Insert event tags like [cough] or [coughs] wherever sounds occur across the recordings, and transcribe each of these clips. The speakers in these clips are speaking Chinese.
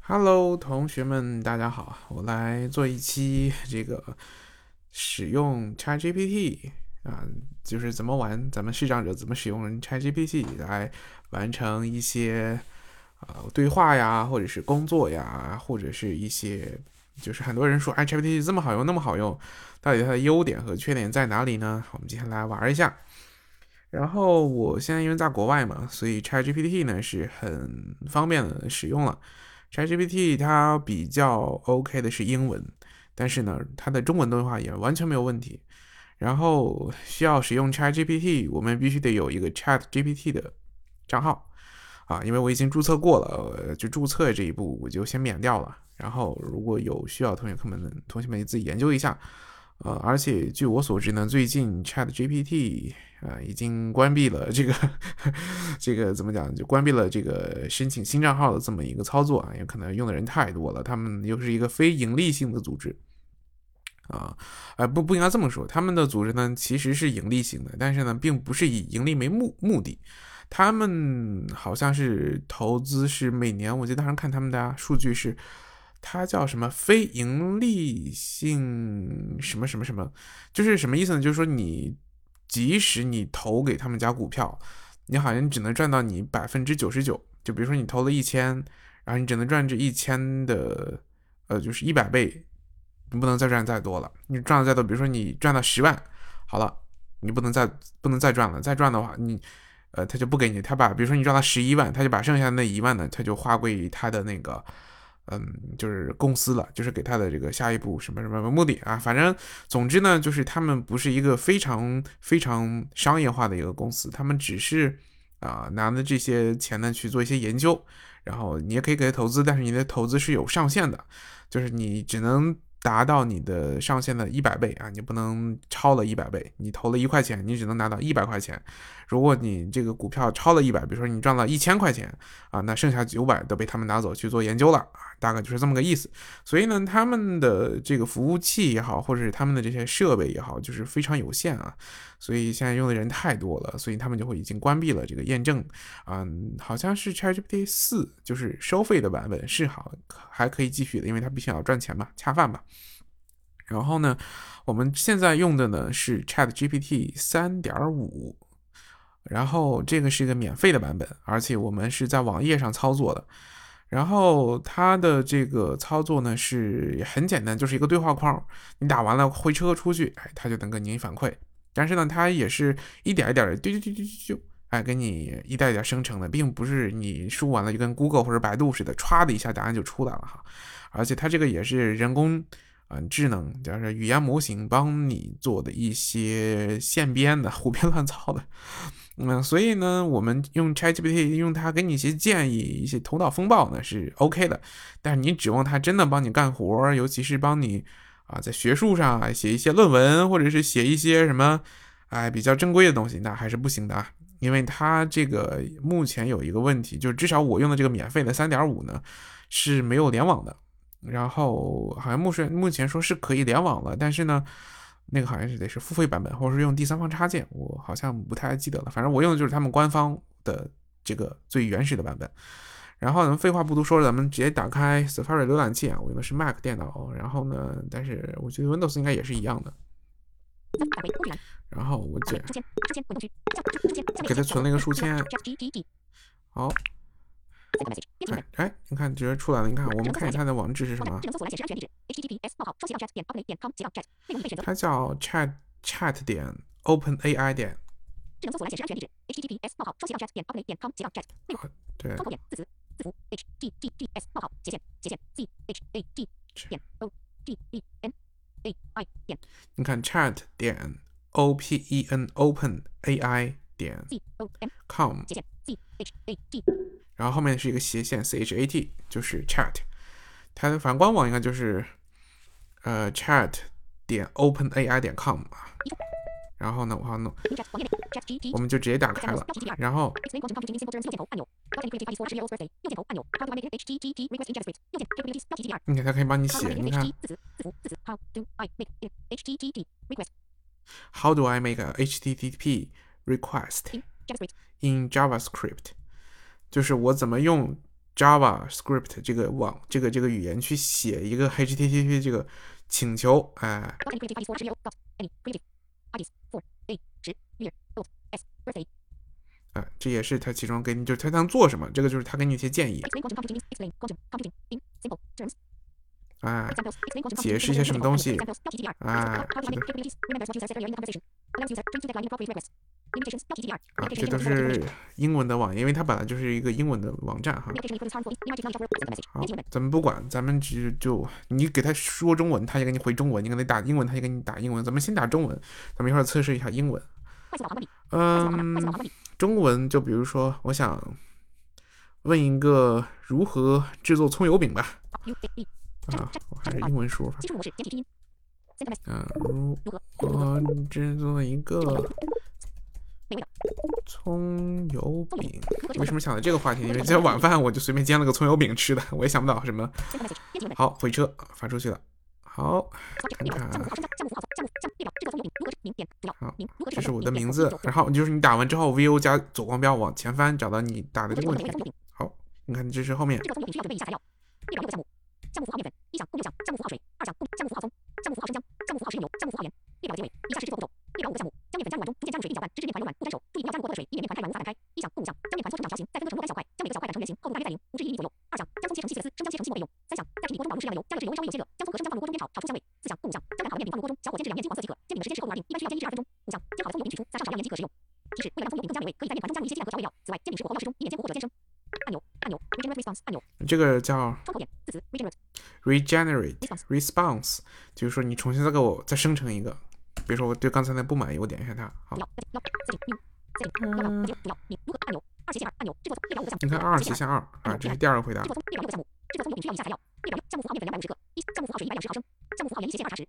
Hello，同学们，大家好，我来做一期 [laughs] 这个使用 ChatGPT 啊，就是怎么玩，咱们视障者怎么使用 ChatGPT 来完成一些呃对话呀，或者是工作呀，或者是一些，就是很多人说哎 ChatGPT 这么好用，那么好用，到底它的优点和缺点在哪里呢？我们今天来玩一下。然后我现在因为在国外嘛，所以 ChatGPT 呢是很方便的使用了。ChatGPT 它比较 OK 的是英文，但是呢，它的中文对话也完全没有问题。然后需要使用 ChatGPT，我们必须得有一个 ChatGPT 的账号啊，因为我已经注册过了，就注册这一步我就先免掉了。然后如果有需要，同学们同学们自己研究一下。呃，而且据我所知呢，最近 ChatGPT 啊已经关闭了这个 [laughs] 这个怎么讲，就关闭了这个申请新账号的这么一个操作啊，有可能用的人太多了。他们又是一个非盈利性的组织啊，呃不不应该这么说，他们的组织呢其实是盈利性的，但是呢并不是以盈利为目目的，他们好像是投资是每年，我记得当时看他们的数据是。它叫什么非盈利性什么什么什么，就是什么意思呢？就是说你即使你投给他们家股票，你好像只能赚到你百分之九十九。就比如说你投了一千，然后你只能赚这一千的，呃，就是一百倍，你不能再赚再多了。你赚了再多，比如说你赚到十万，好了，你不能再不能再赚了。再赚的话，你呃他就不给你，他把比如说你赚到十一万，他就把剩下那一万呢，他就划归于他的那个。嗯，就是公司了，就是给他的这个下一步什么什么目的啊？反正总之呢，就是他们不是一个非常非常商业化的一个公司，他们只是啊拿着这些钱呢去做一些研究，然后你也可以给他投资，但是你的投资是有上限的，就是你只能。达到你的上限的一百倍啊，你不能超了一百倍。你投了一块钱，你只能拿到一百块钱。如果你这个股票超了一百，比如说你赚了一千块钱啊，那剩下九百都被他们拿走去做研究了啊，大概就是这么个意思。所以呢，他们的这个服务器也好，或者是他们的这些设备也好，就是非常有限啊。所以现在用的人太多了，所以他们就会已经关闭了这个验证。嗯，好像是 ChatGPT 四，就是收费的版本是好还可以继续的，因为它必须要赚钱嘛，恰饭嘛。然后呢，我们现在用的呢是 ChatGPT 三点五，然后这个是一个免费的版本，而且我们是在网页上操作的。然后它的这个操作呢是很简单，就是一个对话框，你打完了回车出去，哎，它就能给你反馈。但是呢，它也是一点一点的，丢丢丢丢丢，哎，给你一点一点生成的，并不是你输完了就跟 Google 或者百度似的，歘的一下答案就出来了哈。而且它这个也是人工啊智能，就是语言模型帮你做的一些现编的、胡编乱造的。嗯，所以呢，我们用 ChatGPT 用它给你一些建议、一些头脑风暴呢是 OK 的。但是你指望它真的帮你干活，尤其是帮你。啊，在学术上写一些论文，或者是写一些什么，哎，比较正规的东西，那还是不行的啊。因为它这个目前有一个问题，就是至少我用的这个免费的三点五呢是没有联网的。然后好像目前目前说是可以联网了，但是呢，那个好像是得是付费版本，或者是用第三方插件，我好像不太记得了。反正我用的就是他们官方的这个最原始的版本。然后呢，废话不多说，咱们直接打开 Safari 浏览器啊。我用的是 Mac 电脑，然后呢，但是我觉得 Windows 应该也是一样的。然后我这给它存了一个书签。好，编辑文本。哎，你看直接出来了。你看，我们看一下它的网址是什么？智能搜显示安全地址 htps 双斜杠 chat 点 open 点 com 斜杠 chat。内容被选择。它叫 chat chat 点 openai 点。智能搜索来显示安全地址：https:// 冒号双斜杠 chat 点 openai 点 com 斜杠 chat。内容对。窗口点字词字符：h t t p s 冒号斜线斜线 c h a t 点 o p e n a i 点。你看 chat 点 o p e n openai 点 c o m com 斜线 c h a t。然后后面是一个斜线 c h a t，就是 chat。它的反正官网应该就是呃 chat 点 open a i 点 com 啊。然后呢，我要弄，我们就直接打开了。然后，你看它可以帮你写，你看。How do I make a HTTP request in JavaScript？就是我怎么用 Java Script 这个网这个这个语言去写一个 HTTP 这个请求，哎。啊，这也是他其中给你，就是他想做什么，这个就是他给你一些建议。啊，解释一些什么东西？啊，啊，这都是英文的网页，因为它本来就是一个英文的网站哈。好，咱们不管，咱们只就你给他说中文，他也给你回中文；你给他打英文，他也给你打英文。咱们先打中文，咱们一会儿测试一下英文。嗯，中文就比如说，我想问一个如何制作葱油饼吧。啊，我还是英文输入法。嗯，如何制作一个葱油饼？为什么想到这个话题？因为今天晚饭我就随便煎了个葱油饼吃的，我也想不到什么。好，回车发出去了。好，看看。好，这是我的名字。然后就是你打完之后，VO 加左光标往前翻，找到你打的这个问题。好，你看这是后面。这个叫窗口点，字词，regenerate。response 就是说你重新再给我再生成一个，比如说我对刚才那不满意，我点一下它，好。嗯，你看二斜线二啊，这是第二个回答。制作葱油饼需要以下材料：列表项目符号面粉两百五十克，一项目符号水一百五十毫升，项目符号盐一斜线二茶匙，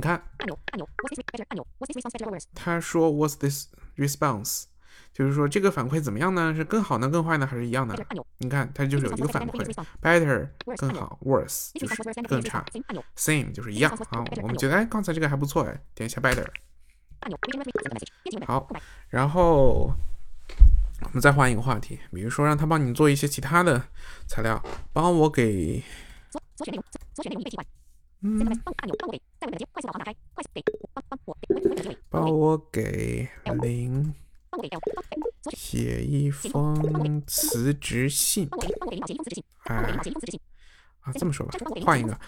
or worse？他说，What's this response？就是说这个反馈怎么样呢？是更好呢，更坏呢，还是一样的？你看，它就是有一个反馈，better 更好，worse 就是更差，same 就是一样。好，我们觉得哎，刚才这个还不错哎，点一下 better。好，然后。我们再换一个话题，比如说让他帮你做一些其他的材料，帮我给。嗯。帮我给林写一封辞职信。哎。啊，这么说吧，换一个。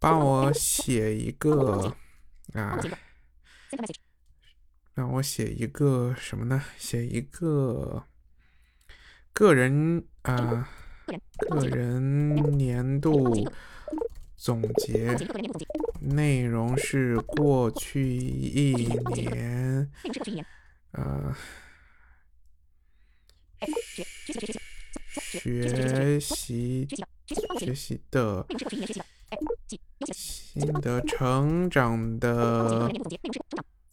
帮我写一个啊。让我写一个什么呢？写一个个人啊，个人年度总结，内容是过去一年呃学习学习的新的成长的。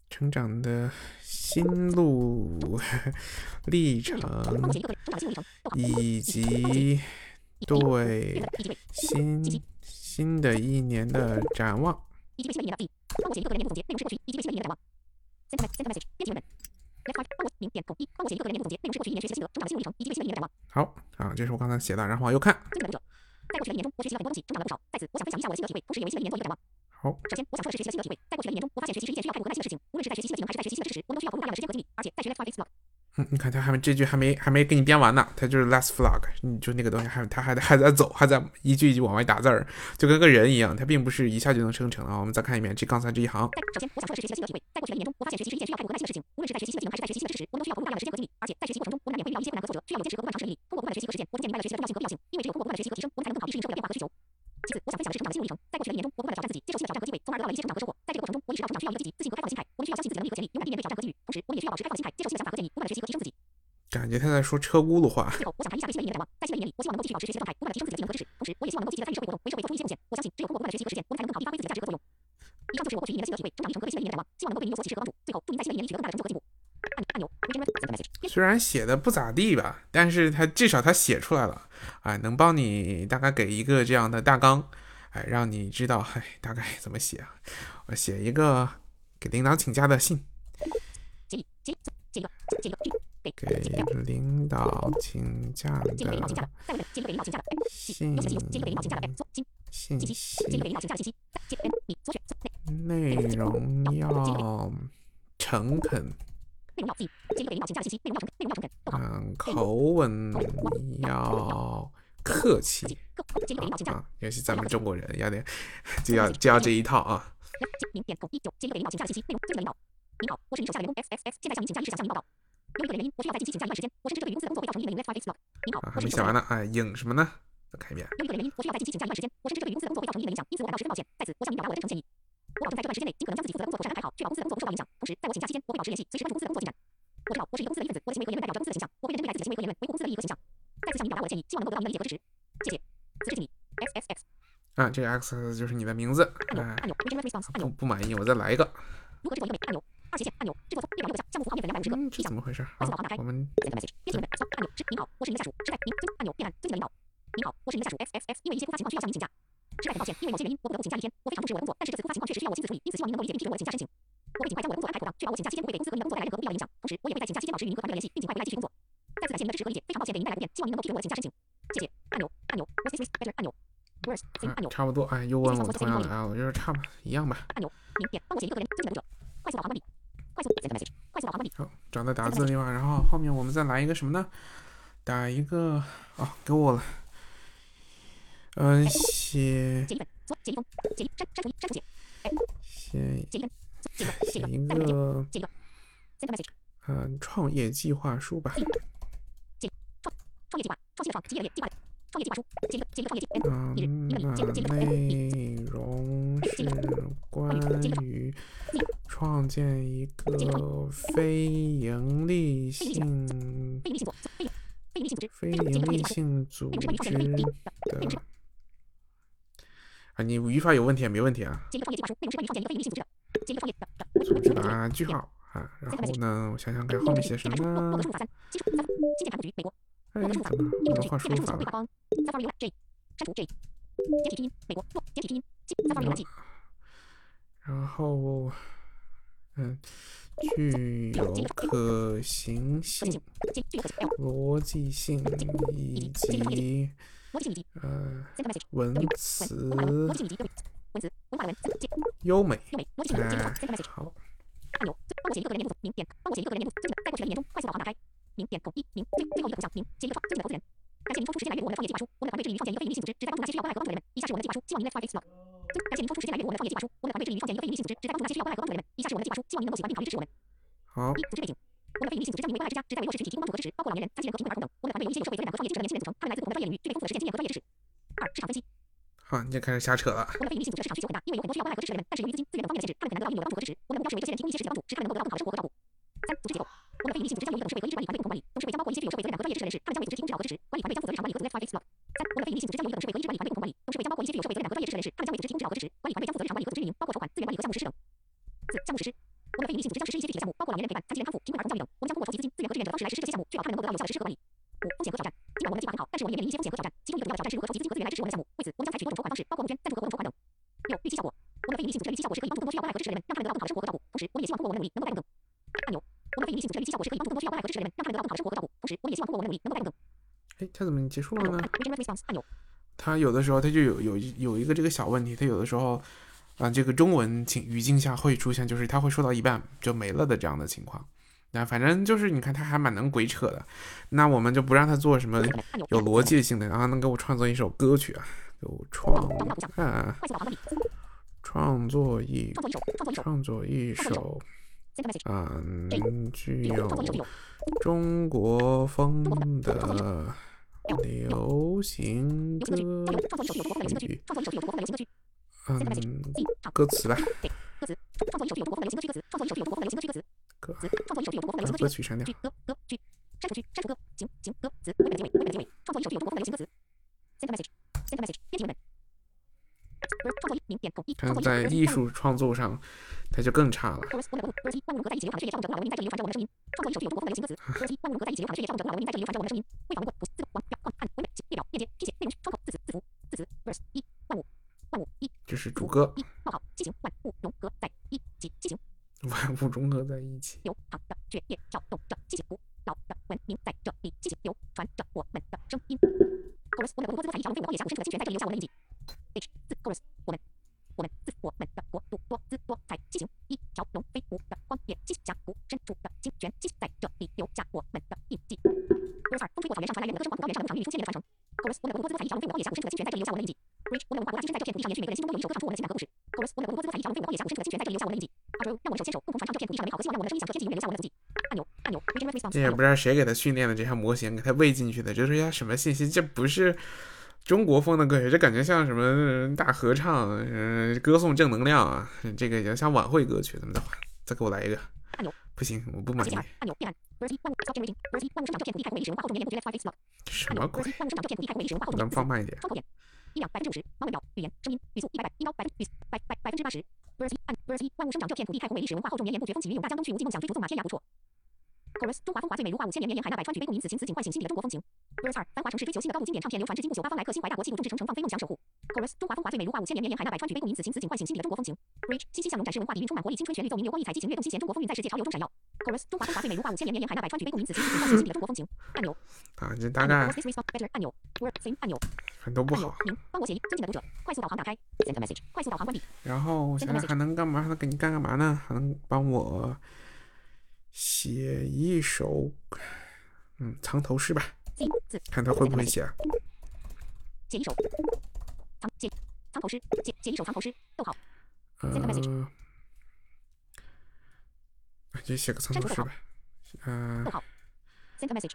成长的心路历程，以及对新新的一年的展望。好啊，这是我刚才写的，然后往右看。在过去的一年中，我学习了很多东西，成长了不少。在此，我想分享一下我的心得体会，同时也为新的一年做一个展望。好，首先，我想说的是学习的心得体会。在过去的一年中，我发现学习是一件需要开口和耐心的事情。无论是在学习新的技能，还是在学习新的知识，我们都需要投入大量的时间和精力。而且，在学嗯，你看他还没这句还没还没给你编完呢，他就是 Last Vlog，你就那个东西还他还还在走，还在一句一句往外打字儿，就跟个人一样，他并不是一下就能生成啊。我们再看一遍这刚才这一行。首先，我想说的是学习的心得体会。在过去的一年中，我发现学习是一件需要开口和耐心的事情。无论是在学习新的技能，还是在学习新的知识，我们都需要投入大量的时间和精力。而且，在学习过程中，我们难免会遇到一些困难和挫折，需要有坚持和不断尝试的毅力。通过不断的学习和实践，我逐渐明白了学习的重要性和必要性。因为只有通过不断的学习和提升，我们才能更好地适应社会的变化和需求。其次，我想分享的是成长的心路历程。在过去的一年中，我不断的挑战自己，接受新的挑战和机会，从而得到了一些成长和收获。在这个过程中，我意识到成长需要一个积极、自信和开放的心态。我们需要相信自己的能力和潜力，勇敢地面对挑战和机遇。同时，我们也需要保持开放的心态，接受新的想法和建议，不断的学习和提升自己。感觉他在说车轱辘话。最后，我想谈一下对新的一年的展望。在新的一年里，我希望能够继续保持学习的状态，不断的提升自己的技能和知识。同时，我也希望能够积极的参与社会活动，为社会做出一些贡献。我相信，只有通过不断的学习和实践，我们才能更好地发挥自己的价值和作用。以上就是我获取一年的心得体会，成长历程和对新的一年的展望，希望能够对您有所启示和帮助。最后，祝您在新的一年里取得更大的成就和进步。虽然写的不咋地吧，但是他至少他写出来了，哎，能帮你大概给一个这样的大纲，哎，让你知道，哎，大概怎么写啊？我写一个给领导请假的信，给给领导请假的信信信息内容要诚恳，内容要记，建议给领导请假的信息，内容要诚内容要诚恳，逗口吻要客气各建议给领导请假的，啊，尤其咱们中国人要点就要就要这一套啊。要建明点口一九建议给领导请假的信息，内容尊敬的领导，您好，我是你手下的员工 X X X，现在向您请假一事想向您报告。由于个人原因，我需要在近期请假一段时间，我深知这对于公司的工作会造成一定的 Let's Five X log。您好还没写完呢，哎，影什么呢？再看一遍。由于个人原因，我需要在近期请假一段时间，我深知这对于公司的工作会造成一定的影响，因此我感到十分抱歉。在此，我向您表达我的真诚歉意。我保证在这段时间内，尽可能将自己负责的工作妥善安排好，确保公司的工作不受到影响。同时，在我请假期间，我会保持联系，随时关注公司的工作进展。我知道我是一个公司的一份子，我的行为和言论代表着公司的形象，我会认真对待自己的行为和言论，维护公司的利益和形象。再次向您表达我的歉意，希望能够得到您的理解和支持。谢谢。此致敬你，X X X 啊，这个 X 就是你的名字，哎，按钮按钮 Regenerate Response 按钮不不满意，我再来一个。如何制作一个美按钮二斜线按钮制作从列表右下项目符号面粉两百五十克嗯，怎么回事？好快速导航打开，我们 send message 编辑文本按钮是您好，我是您的下属，是在您尊按钮变暗尊敬的领导。您好，我是您的下属 X X X，因为一些突发情况需要向您请假，实在很抱歉，因为某些原因我不得不请假一天。我非常重视我的工作，但是这次突发情况确实需要我亲自处理，因此希望您能够理解并批准我的请假申请。我会尽快将我的工作安排妥当，确保我请假期间不会给公司和您的工作带来任何不必要的影响。同时，我也会在请假期间保持与您和团队的联系，并尽快回来继续工作。再次感谢您的支持和理解，非常抱歉给您带来不便，希望您能够批准我的请假申请。谢谢。按钮按钮 What's this better 按钮 Worse 啊按钮差不多，哎，又问我同样的啊，我觉得差不一样吧。按钮明点帮我写一个个人尊敬的读者，快速导航关闭，快速 send message，快速导航关闭。好，找到打字的地方，然后后面我们再来一个什么呢？打一个哦，给我了。嗯，写解一份，左解一封，解一删删除一写解一个写一个，嗯创业计划书吧。创业计划，创新的创，企业的业，计划的创业计划书，解一个解一个创业内容是关于创建一个非盈利性非营利性左，非盈利性组织，非盈利性组织的啊，你语法有问题没问题啊？解一个创业计划书，内容是关于创建一个非盈利性组织的，解一个创业的的组织打句号啊，然后呢，我想想看后面写什么然后，嗯，具有可行性、逻辑性以及逻辑性以及呃 send message，文文词。文化文，逻文。化的文，简优美。优美，逻辑性以及哎简，send message。好，按钮，帮我写一个个人年度组名点，帮我写一个个人年度尊敬的，在过去的一年中快速导航打开，名点口一名。最最后一个头像名。写一个创尊敬的投资人，感谢您抽出时间来阅读我们的创业计划书，我们的团队致力于创建一个非盈利性组织，旨在帮助那些需要关爱和帮助的人们。以下是我们的计划书，希望您 Let's Five X log。感谢您抽出时间来阅读我们的创业计划书，我们的团队致力于创建一个非盈利性组织，旨在帮助那些需要关爱和帮助的人们。以下是我们的计划书，希望您能够喜欢并考虑支持我们。好，一、组织背景。我们的非营利性组织将名为关爱之家，旨在为弱势群体提供帮助和支持，包括老年人、残疾人和贫困儿童等。我们的团队由一些有社会责任感和创业知识的年轻人组成，他们来自不同的专业领域，具备丰富的实践经验和专业知识。二、市场分析。好，你就开始瞎扯了。我们的非营利性组织的市场需求很大，因为有很多需要关爱和支持的人们，但是由于资金、资源等方面的限制，他们很难得到应有的帮助和支持。我们的目标是为这些人提供一些实际帮助，使他们能够得到更好的生活和照顾。三、组织结构。我们的非营利性组织将由一个董事会和一支管理团队共同管理，董事会将包括一些具有社会责任感和专业知识的人士，他们将为组织提供指导和支持。管理团队将负责日常管理和组织 Five X log。三、我们的非盈利性组织将由一个董事会和一支管理团队共同管理，董事会将包括一些具有社会责任感和专业知识的人士，他们将为组织提供指导和支持。管理团队将负责日常管理和组织运营，包括筹款、资源管理和项目实施等。四、项目实施。我们的非营利性组织将实施一些具体的项目，包括老年人陪伴、残疾人康复、贫困儿童教育等。我们将通过筹集资金、资源和志愿者的方式来实施这些项目，确保他们能够得到有效的实施和管理。五、风险和挑战。尽管我们的计划很好，但是我们也面临一些风险和挑战，其中一个重要的挑战是如何筹集资金和资源来支持我们的项目。为此，我们将采取多种筹款方式，包括募捐、赞助和活动筹款等。六、预期效果。我们的非营利性组织的预期效果是可以帮助更多需要关爱和支持的人们，让他们得到更好的生活和照顾。同时，我们也希望通过我们的努力，能够带动更。按钮。我们的非营利性组织的预期效果是可以帮助更多需要关爱和支持的人们，让他们得到更好的生活和照顾。同时，我们也希望通过我们的努力，能够带动更。哎，它怎么结束了呢按钮。它有的时候它就有有一有一个这个小问题，它有的时候啊，这个中文情语境下会出现，就是他会说到一半就没了的这样的情况。那反正就是你看，他还蛮能鬼扯的。那我们就不让他做什么。有逻辑性的，然后能给我创作一首歌曲啊，给我创看快速导航关闭。创作一创作一首，创作一首。创作一首 Send message。嗯具有有创作一首有。中国风的流行流行歌曲，歌歌词吧，给歌词，创作一首具有中国风的流行歌曲歌词，创作一首具有中国风的流行歌曲歌词。创作一首具有中国风的流行歌曲歌曲删掉。歌歌句，删除句，删除歌，行行歌词，文本的结尾，文本的结尾，创作一首具有中国风的流行歌词。Send message，send message，编辑文本。创作一名点口一在艺术创作上，它就更差了。万物融合在一起，流淌的血液叫动者古老文明在这里流传着我们的声音。创作一首具有中国风的流行歌词。万物融合在一起，流淌的血液叫动者古老文明在这里流传着我们的声音。为访问过谱字广表框按文本列表链接拼写内容窗口字词字符字词 verse 一这是主歌，一冒号畸形万物融合在一起畸形万物融合在一起。流淌的血液跳动着畸形古老的文明在这里畸形流传着我们的声音。Corus，我们的俄罗斯多彩一条龙飞舞荒野峡谷深处的清泉在这里留下我们的印记。H 四，Corus，我们我们自我们的国度多姿多彩畸形一条龙飞舞的荒野溪峡谷深处的清泉溪在这里留下我们的印记。俄罗斯二风吹过草原上传来远的歌声，广袤高原上的牧场孕育出千年的传承。Corus，我们的俄罗斯多彩一条龙飞舞荒野峡谷深处的清泉在这里留下我们的印记。地上延续，每个人心中都有一首歌唱出我们的情感和故事。俄罗斯我们的俄罗斯多彩一条龙飞舞荒野峡谷深处的在这里留下我们的印记。Andrew 让我们手牵手，共同传唱这片土地上的美好和希望，让我们的声音响彻天际，永远留下我们的足迹。按钮按钮也不知道谁给他训练的这套模型，给他喂进去的，这是些什么信息？这不是中国风的歌曲，这感觉像什么大合唱，嗯、歌颂正能量啊！这个也像晚会歌曲，怎么的？再给我来一个按钮。不行，我不满意。按钮变暗。Verse 一万物生长这片土地太空为历史文化厚重年年不绝 Let's five face block。按钮什么鬼 Verse？万物生长这片土地太空为历史文化厚重咱年们放慢一点。窗口点，音量百分之五十，盲文表，语言，声音，语速一百百，音高百分语百百百分之八十。Verse 一按 Verse 一万物生长这片土地太空伟历史文化厚重绵延不绝风起云涌大江东去无尽梦想追逐纵马天涯不辍。Chorus 中华风华最美如画五千年绵延海纳百川举杯共饮此情此景唤醒心底的中国风情。Verse 二繁华城市追求新的高度经典唱片流传至今不朽八方来客心怀大国气度众志成城放飞梦想守护。Chorus 中华风华最美如画五千年绵延海纳百川举杯共饮此情此景唤醒心底的中国风情。Bridge 欣欣向荣展示文化底蕴充满活力青春旋律奏鸣流光溢彩激情跃动心弦中国风韵在世界潮流中闪耀。Chorus 中华风华最美如画五千年绵延海纳百川举杯共饮此情此景唤醒心底的中国风情。按钮啊，这大概按钮 Word 按钮很多不好。您帮我写一尊敬的读者，快速导航打开，Send message，快速导航关闭。然后我想想还能干嘛？还能给你干干嘛呢？还能帮我写一首，嗯，藏头诗吧看他会不会写啊。写一首藏写藏头诗，写写一首藏头诗，逗号呃 Send message，就写个藏头诗吧。嗯、逗号，Send a message，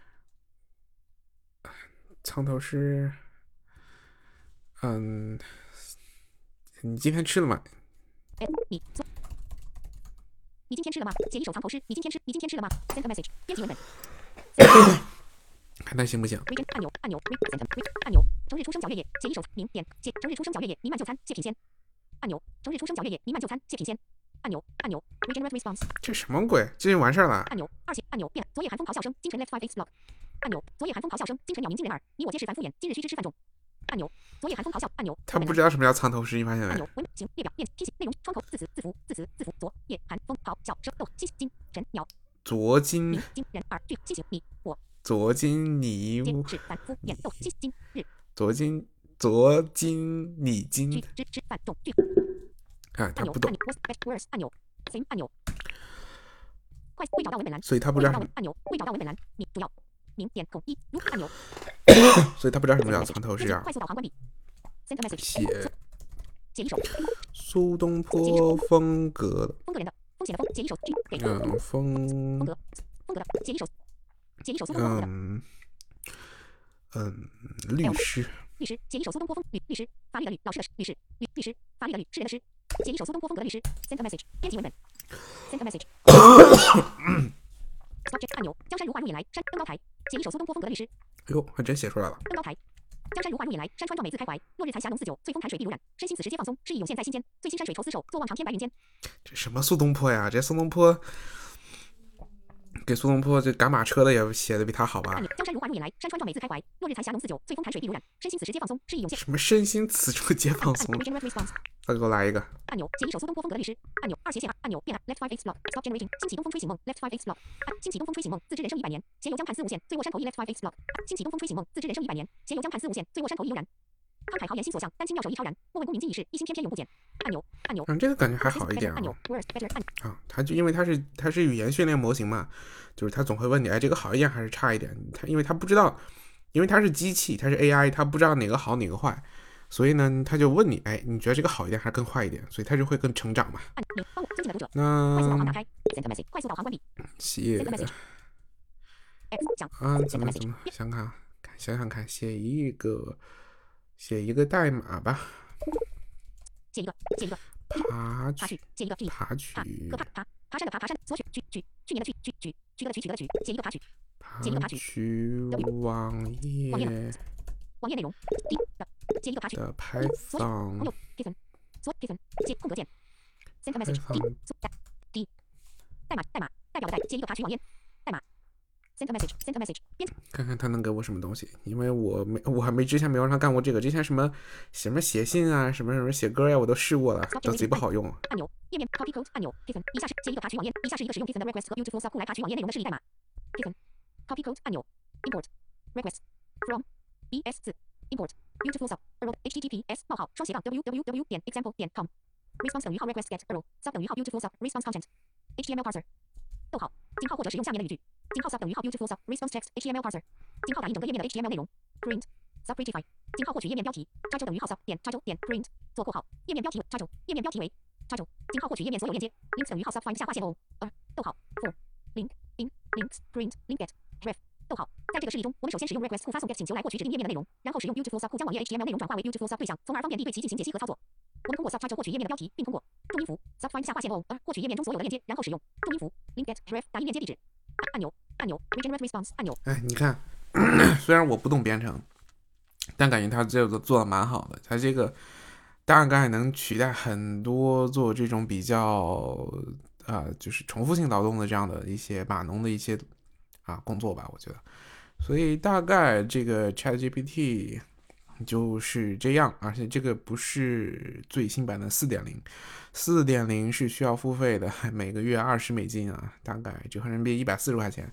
藏头诗，嗯，你今天吃了吗？哎，你做，你今天吃了吗？写一首藏头诗，你今天吃，你今天吃了吗？Send a message，编辑文本。[coughs] 看他行不行按钮按钮 Re Send Re 按钮，成日出生小月夜，写一首名点写成日出生小月夜，弥漫就餐，谢品仙。按钮，成日出生小月夜，弥漫就餐，谢品仙。按钮按钮 Regenerate response 这什么鬼？这就完事儿了？按钮二写按钮变昨夜寒风咆哮声，今晨 left five x block。按钮昨夜寒风咆哮声，今晨鸟鸣惊人耳，你我皆是凡夫眼，今日须知吃饭重。按钮昨夜寒风咆哮按钮他不知道什么叫藏头诗，你发现没？按钮文型列表变拼写内容窗口字词字符字词字符昨夜寒风咆哮声逗西今晨鸟。昨今鸣惊人耳句西行你我。昨今你皆是凡敷衍逗西今日。昨今昨今你今句知之泛重句啊，他不懂按钮按钮按钮 same 按钮。快未找到文本栏。所以他不未知道按钮未找到文本栏。你主要明点统一如按钮所以他不知道什么叫藏头诗啊快。速导航关闭。A message 写。写一首苏东坡风格。的，风格人的风险的风写一首句给嗯，风。风格风格的写一首写一首苏东坡风格。的嗯。嗯律师。律师写一首苏东坡风律律师。法律的律。老师的律师。律律师。法律的律。诗人的诗写一首苏东坡风格的律师。Send a message 编辑文本。Send a message [coughs] subject 按钮。江山如画入眼来。山登高台写一首苏东坡风格的律诗哎呦，还真写出来了。登高台江山如画入眼来山川壮美自开怀。落日残霞浓似酒醉风潭水碧如染身心此时皆放松诗意涌现在心间。醉心山水愁厮守坐望长天白云间。这什么苏东坡呀？这苏东坡给苏东坡这赶马车的也写的比他好吧？江山如画入眼来山川壮美自开怀。落日残霞浓似酒醉风潭水碧如染身心此时皆放松诗意涌现。什么身心此处皆放松再给我来一个。按钮写一首苏东坡风格的律诗。按钮二斜线按钮变暗 left five x block stop generating 新起东风吹醒梦 left five x block 按新起东风吹醒梦自知人生一百年闲游江畔思无限醉卧山头一 left five x block 按新起东风吹醒梦自知人生一百年闲游江畔思无限醉卧山头一悠然慷慨豪言心所向丹青妙手一超然莫问功名今已逝一心翩翩永不减按钮按钮嗯，这个感觉还好一点啊按钮。words better 按啊，它就因为它是它是语言训练模型嘛，就是它总会问你，哎，这个好一点还是差一点？它因为它不知道，因为它是机器，它是 AI，它不知道哪个好哪个坏，所以呢，他就问你，哎，你觉得这个好一点还是更坏一点？所以他就会更成长嘛。按钮帮我尊敬的读者快速导航打那开 send message 快速导航关闭写啊，怎么怎么想看看想想看，写一个写一个代码吧，写一个写一个。爬爬曲去写一个句爬取。爬可爬爬爬山的爬爬山所曲曲曲去年的去曲曲曲歌的曲曲歌的取写一个爬取写一个爬爬曲曲网页网页内容写一个爬取的所有 Python 朋友 Python 缩 hyphen 接空格键，send a message D 缩 D 代码代码代表的代接一个爬取网页代码 send a message send a message 编看看他能给我什么东西，因为我没我还没之前没有让他干过这个，之前什么什么写信啊，什么什么写歌呀，我都试过了，都贼不好用。按钮页面 copy code 按钮 Python 以下是接一个爬取网页，以下是一个使用 Python 的 request 和 beautiful 库来爬取网页内容的示例代码 Python Copy code 按钮 import request from bs 字 import beautiful sub arrow https 冒号双斜杠 www 点 example 点 com response 等于号 request get arrow sub 等于号 beautiful sub response content html parser 逗号井号或者使用下面的语句井号 sub 等于号 beautiful sub response text html parser 井号打印整个页面的 html 内容 print sub pretify 井号获取页面标题插轴等于号 sub 点插轴点 print 做括号页面标题插轴页面标题为插轴井号获取页面所有链接 links 等于号 sub find 下划线 o 二逗号 for link in links print link get 逗号，在这个示例中，我们首先使用 request 发送 get 请求来获取指定页面的内容，然后使用 beautiful sub 库将网页 HTML 内容转化为 beautiful sub 对象，从而方便地对其进行解析和操作。我们通过 sub 插轴获取页面的标题，并通过注音符 sub find 下划线 o 而获取页面中所有的链接，然后使用注音符 link get ref 打印链接地址按钮按钮 regenerate response 按钮哎，你看，[coughs] 虽然我不懂编程，但感觉他这个做的蛮好的，他这个大概能取代很多做这种比较啊、就是重复性劳动的这样的一些码农的一些啊工作吧，我觉得。所以大概这个 ChatGPT 就是这样，而且这个不是最新版的四点零，四点零是需要付费的，每个月二十美金啊，大概折合人民币一百四十块钱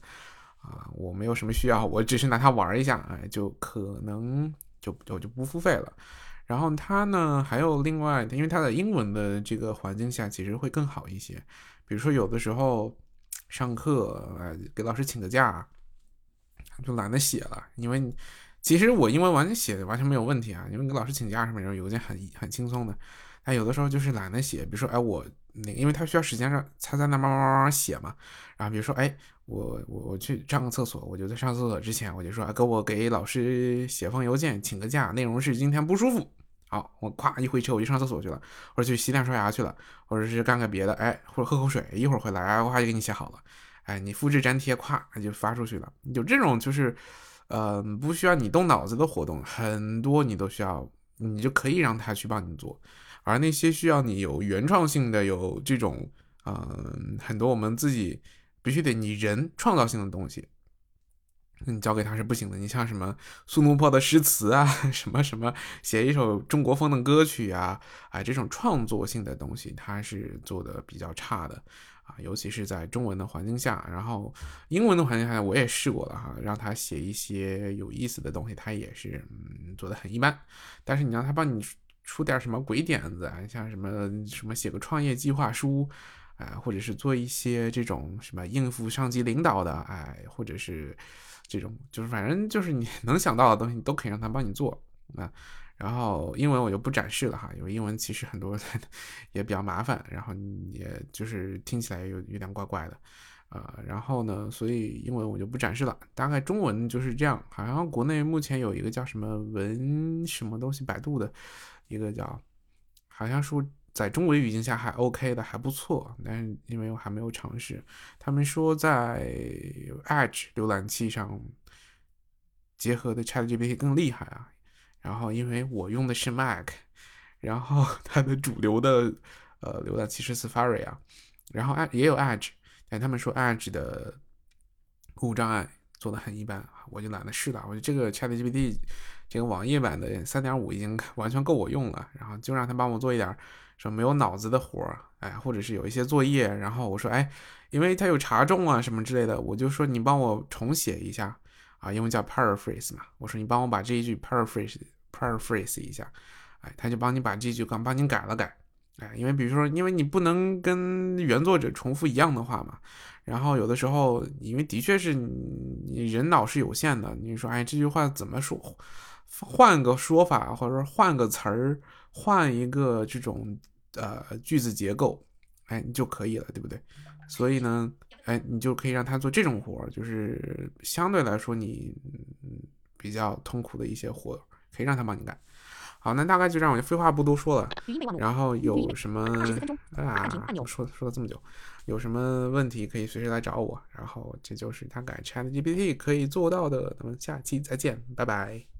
啊。我没有什么需要，我只是拿它玩一下，哎，就可能就我就不付费了。然后它呢，还有另外，因为它的英文的这个环境下，其实会更好一些。比如说有的时候上课，呃，给老师请个假，就懒得写了，因为其实我英文完全写的完全没有问题啊，因为给老师请假什么，邮件很很轻松的。但有的时候就是懒得写，比如说，哎，我那因为他需要时间上他在那慢慢慢慢写嘛。然后比如说，哎，我我我去上个厕所，我就在上厕所之前，我就说，哎，给我给老师写封邮件，请个假，内容是今天不舒服。好，我咵一回车我就上厕所去了，或者去洗脸刷牙去了，或者是干个别的，哎，或者喝口水，一会儿回来，哎，咵就给你写好了。哎，你复制粘贴，咵就发出去了。有这种就是，呃，不需要你动脑子的活动，很多你都需要，你就可以让他去帮你做。而那些需要你有原创性的，有这种，嗯、很多我们自己必须得你人创造性的东西，你交给他是不行的。你像什么苏东坡的诗词啊，[laughs] 什么什么写一首中国风的歌曲啊，啊，这种创作性的东西，他是做的比较差的。啊，尤其是在中文的环境下，然后英文的环境下，我也试过了哈，让他写一些有意思的东西，他也是嗯做的很一般。但是你让他帮你出点什么鬼点子啊，像什么什么写个创业计划书，哎、或者是做一些这种什么应付上级领导的，哎，或者是这种就是反正就是你能想到的东西，你都可以让他帮你做啊。然后英文我就不展示了哈，因为英文其实很多 [laughs] 也比较麻烦，然后也就是听起来有有点怪怪的，呃，然后呢，所以英文我就不展示了。大概中文就是这样，好像国内目前有一个叫什么文什么东西，百度的一个叫，好像说在中文语境下还 OK 的，还不错，但是因为我还没有尝试，他们说在 Edge 浏览器上结合的 ChatGPT 更厉害啊。然后因为我用的是 Mac，然后 [laughs] 它的主流的呃浏览器是 Safari 啊，然后也有 Edge，但他们说 Edge 的故障碍做的很一般，我就懒得试了。我觉得这个 ChatGPT 这个网页版的三点五已经完全够我用了，然后就让他帮我做一点说没有脑子的活儿，哎，或者是有一些作业，然后我说哎，因为他有查重啊什么之类的，我就说你帮我重写一下。啊，英文叫 paraphrase 嘛，我说你帮我把这一句 paraphrase paraphrase 一下，哎，他就帮你把这句刚帮你改了改，哎，因为比如说，因为你不能跟原作者重复一样的话嘛，然后有的时候，因为的确是你人脑是有限的，你说哎这句话怎么说，换个说法或者说换个词儿，换一个这种呃句子结构，哎，你就可以了，对不对？所以呢。哎，你就可以让他做这种活儿，就是相对来说你比较痛苦的一些活，可以让他帮你干。好，那大概就这样，我就废话不多说了。然后有什么啊？说说了这么久，有什么问题可以随时来找我。然后这就是他改 ChatGPT 可以做到的。咱们下期再见，拜拜。